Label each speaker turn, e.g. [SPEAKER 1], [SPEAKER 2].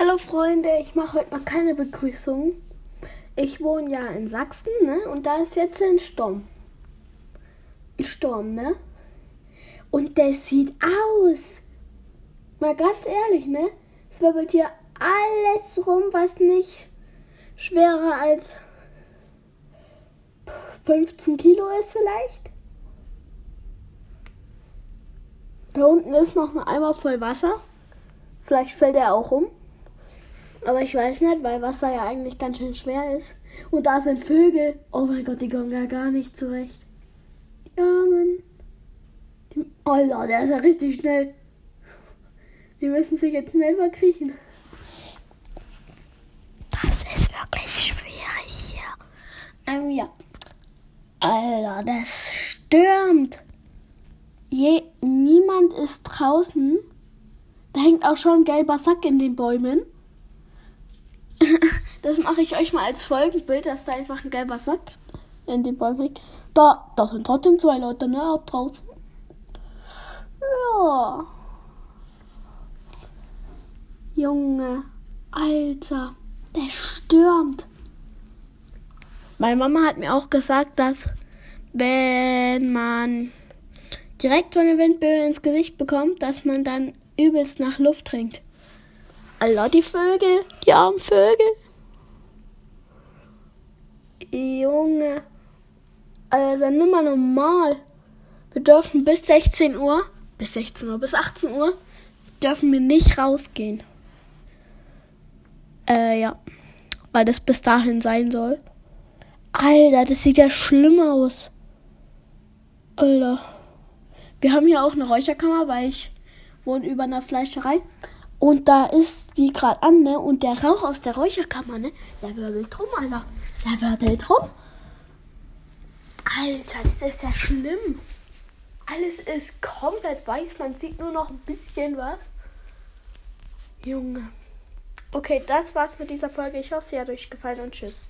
[SPEAKER 1] Hallo Freunde, ich mache heute mal keine Begrüßung. Ich wohne ja in Sachsen, ne? Und da ist jetzt ein Sturm. Ein Sturm, ne? Und der sieht aus. Mal ganz ehrlich, ne? Es wirbelt hier alles rum, was nicht schwerer als 15 Kilo ist vielleicht. Da unten ist noch ein Eimer voll Wasser. Vielleicht fällt er auch um. Aber ich weiß nicht, weil Wasser ja eigentlich ganz schön schwer ist. Und da sind Vögel. Oh mein Gott, die kommen ja gar nicht zurecht. Die Armen. Die, Alter, der ist ja richtig schnell. Die müssen sich jetzt schnell verkriechen. Das ist wirklich schwierig hier. Ähm, ja. Alter, das stürmt. Je, niemand ist draußen. Da hängt auch schon ein gelber Sack in den Bäumen. das mache ich euch mal als Folgenbild, dass da einfach ein gelber Sack in den Bäumen hängt. Da, da sind trotzdem zwei Leute, ne, auch draußen. Ja. Junge, Alter, der stürmt. Meine Mama hat mir auch gesagt, dass wenn man direkt so eine Windböe ins Gesicht bekommt, dass man dann übelst nach Luft trinkt. Alter, die Vögel, die armen Vögel. Junge, also nimm mal normal. Wir dürfen bis 16 Uhr, bis 16 Uhr, bis 18 Uhr, dürfen wir nicht rausgehen. Äh, ja. Weil das bis dahin sein soll. Alter, das sieht ja schlimm aus. Alter. Wir haben hier auch eine Räucherkammer, weil ich wohne über einer Fleischerei. Und da ist die gerade an, ne? Und der Rauch aus der Räucherkammer, ne? Der wirbelt rum, Alter. Der wirbelt rum. Alter, das ist ja schlimm. Alles ist komplett weiß. Man sieht nur noch ein bisschen was. Junge. Okay, das war's mit dieser Folge. Ich hoffe, sie hat euch gefallen und tschüss.